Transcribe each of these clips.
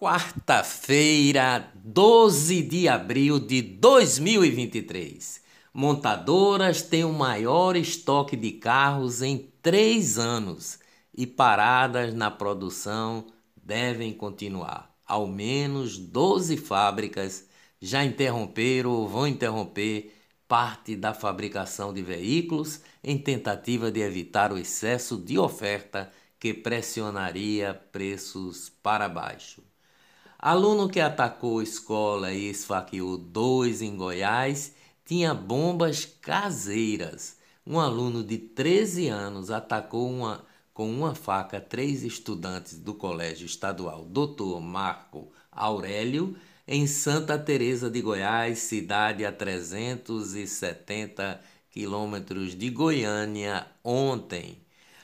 Quarta-feira, 12 de abril de 2023. Montadoras têm o maior estoque de carros em três anos e paradas na produção devem continuar. Ao menos 12 fábricas já interromperam ou vão interromper parte da fabricação de veículos em tentativa de evitar o excesso de oferta que pressionaria preços para baixo. Aluno que atacou escola e esfaqueou dois em Goiás tinha bombas caseiras. Um aluno de 13 anos atacou uma, com uma faca três estudantes do Colégio Estadual Dr. Marco Aurélio em Santa Teresa de Goiás, cidade a 370 quilômetros de Goiânia, ontem.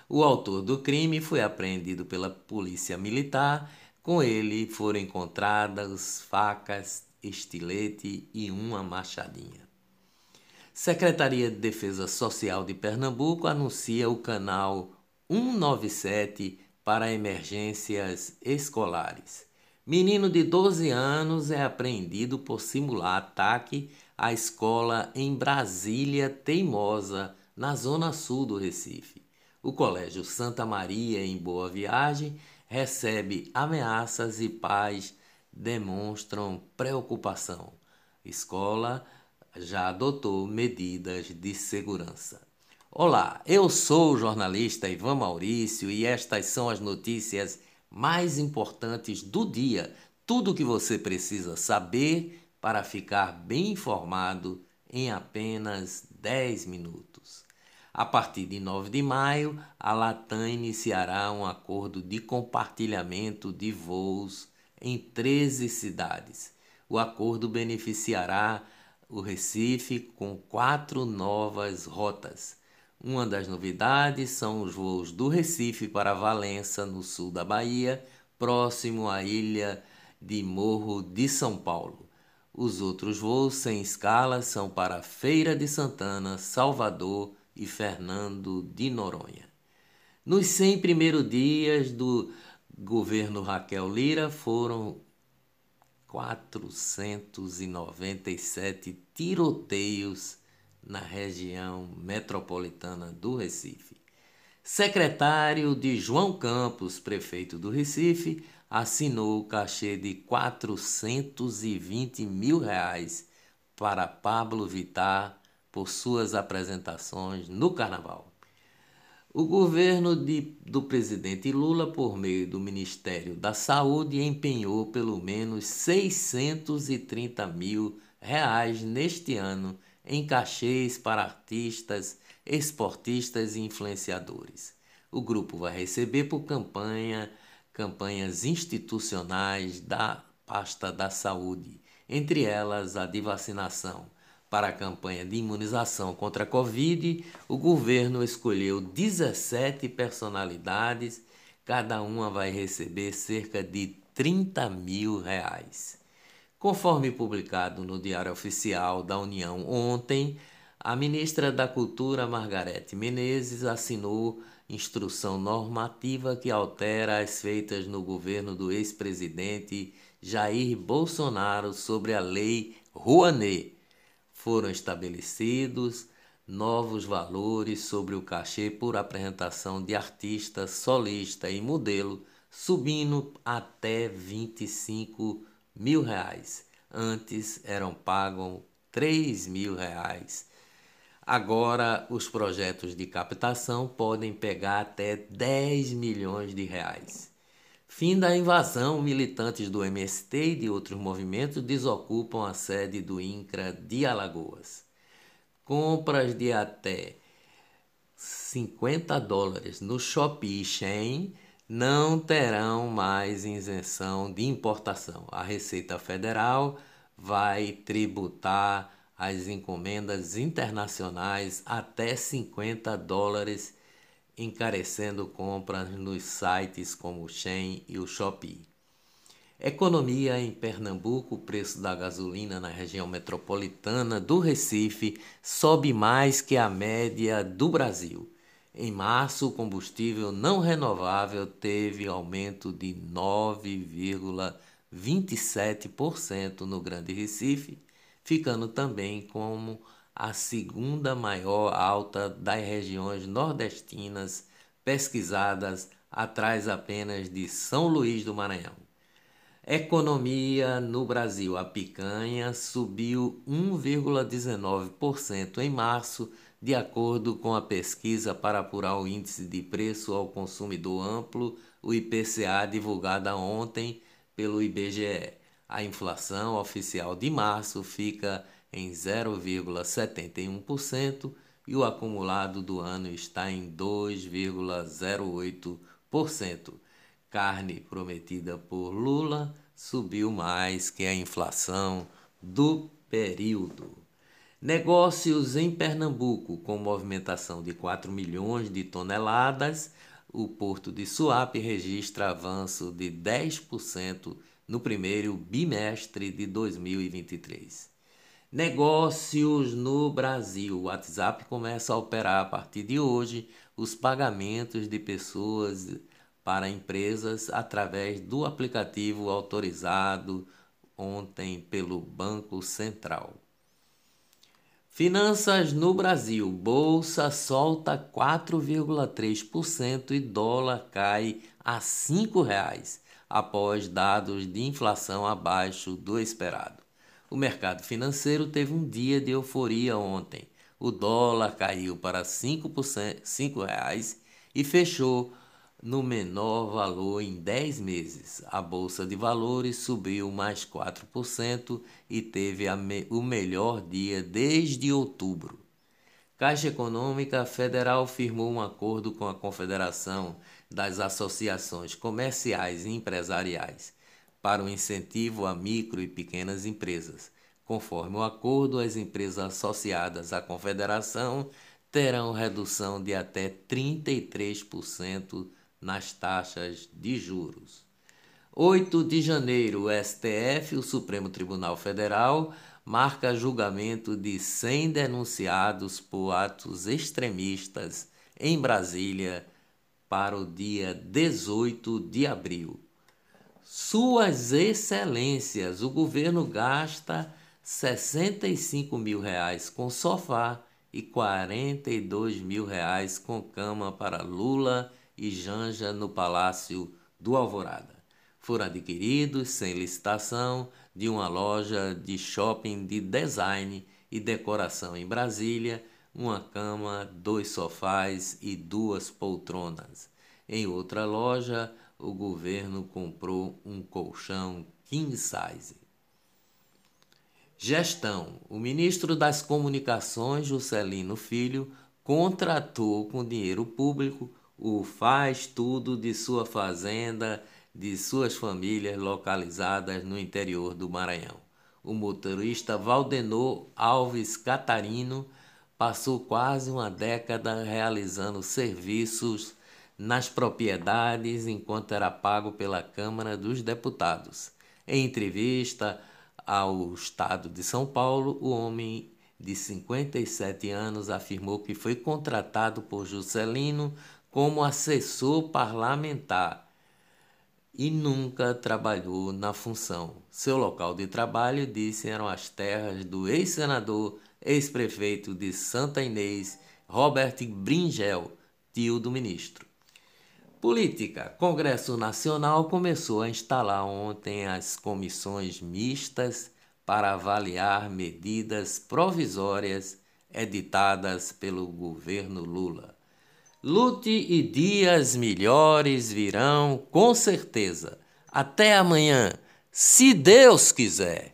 O autor do crime foi apreendido pela Polícia Militar com ele foram encontradas facas, estilete e uma machadinha. Secretaria de Defesa Social de Pernambuco anuncia o canal 197 para emergências escolares. Menino de 12 anos é apreendido por simular ataque à escola em Brasília Teimosa, na zona sul do Recife. O Colégio Santa Maria, em Boa Viagem, recebe ameaças e pais demonstram preocupação. Escola já adotou medidas de segurança. Olá, eu sou o jornalista Ivan Maurício e estas são as notícias mais importantes do dia. Tudo o que você precisa saber para ficar bem informado em apenas 10 minutos. A partir de 9 de maio, a Latam iniciará um acordo de compartilhamento de voos em 13 cidades. O acordo beneficiará o Recife com quatro novas rotas. Uma das novidades são os voos do Recife para Valença, no sul da Bahia, próximo à ilha de Morro de São Paulo. Os outros voos sem escala são para Feira de Santana, Salvador, e Fernando de Noronha. Nos 100 primeiros dias do governo Raquel Lira foram 497 tiroteios na região metropolitana do Recife. Secretário de João Campos, prefeito do Recife, assinou o cachê de 420 mil reais para Pablo Vittar, por suas apresentações no Carnaval. O governo de, do presidente Lula, por meio do Ministério da Saúde, empenhou pelo menos 630 mil reais neste ano em cachês para artistas, esportistas e influenciadores. O grupo vai receber por campanha campanhas institucionais da pasta da saúde, entre elas a de vacinação para a campanha de imunização contra a Covid, o governo escolheu 17 personalidades, cada uma vai receber cerca de 30 mil reais. Conforme publicado no Diário Oficial da União ontem, a ministra da Cultura, Margarete Menezes, assinou instrução normativa que altera as feitas no governo do ex-presidente Jair Bolsonaro sobre a Lei Rouanet foram estabelecidos novos valores sobre o cachê por apresentação de artista, solista e modelo, subindo até 25 mil reais. Antes eram pagos 3 mil reais. Agora os projetos de captação podem pegar até 10 milhões de reais. Fim da invasão, militantes do MST e de outros movimentos desocupam a sede do INCRA de Alagoas. Compras de até 50 dólares no Shopee Shein não terão mais isenção de importação. A Receita Federal vai tributar as encomendas internacionais até 50 dólares encarecendo compras nos sites como o Shein e o Shopee. Economia em Pernambuco, o preço da gasolina na região metropolitana do Recife sobe mais que a média do Brasil. Em março, o combustível não renovável teve aumento de 9,25%. 27% no Grande Recife, ficando também como a segunda maior alta das regiões nordestinas pesquisadas, atrás apenas de São Luís do Maranhão. Economia no Brasil. A picanha subiu 1,19% em março, de acordo com a pesquisa para apurar o índice de preço ao consumidor amplo, o IPCA, divulgada ontem pelo IBGE. A inflação oficial de março fica em 0,71% e o acumulado do ano está em 2,08% carne prometida por Lula subiu mais que a inflação do período. Negócios em Pernambuco, com movimentação de 4 milhões de toneladas, o porto de Suape registra avanço de 10% no primeiro bimestre de 2023. Negócios no Brasil. O WhatsApp começa a operar a partir de hoje os pagamentos de pessoas para empresas através do aplicativo autorizado ontem pelo Banco Central. Finanças no Brasil. Bolsa solta 4,3% e dólar cai a R$ 5,00 após dados de inflação abaixo do esperado. O mercado financeiro teve um dia de euforia ontem. O dólar caiu para R$ 5,00 e fechou no menor valor em 10 meses. A bolsa de valores subiu mais 4% e teve me o melhor dia desde outubro. Caixa Econômica Federal firmou um acordo com a Confederação das Associações Comerciais e Empresariais para o incentivo a micro e pequenas empresas. Conforme o acordo, as empresas associadas à Confederação terão redução de até 33% nas taxas de juros. 8 de janeiro, STF, o Supremo Tribunal Federal, marca julgamento de 100 denunciados por atos extremistas em Brasília para o dia 18 de abril. Suas Excelências, o governo gasta 65 mil reais com sofá e 42 mil reais com cama para Lula e Janja no Palácio do Alvorada. Foram adquiridos sem licitação de uma loja de shopping de design e decoração em Brasília, uma cama, dois sofás e duas poltronas. Em outra loja, o governo comprou um colchão king size. Gestão: O ministro das Comunicações, Juscelino Filho, contratou com dinheiro público o faz tudo de sua fazenda, de suas famílias localizadas no interior do Maranhão. O motorista Valdenor Alves Catarino passou quase uma década realizando serviços nas propriedades enquanto era pago pela Câmara dos Deputados. Em entrevista ao Estado de São Paulo, o homem de 57 anos afirmou que foi contratado por Juscelino como assessor parlamentar e nunca trabalhou na função. Seu local de trabalho, disse, eram as terras do ex-senador, ex-prefeito de Santa Inês, Robert Bringel, tio do ministro. Política. Congresso Nacional começou a instalar ontem as comissões mistas para avaliar medidas provisórias editadas pelo governo Lula. Lute e dias melhores virão, com certeza. Até amanhã, se Deus quiser.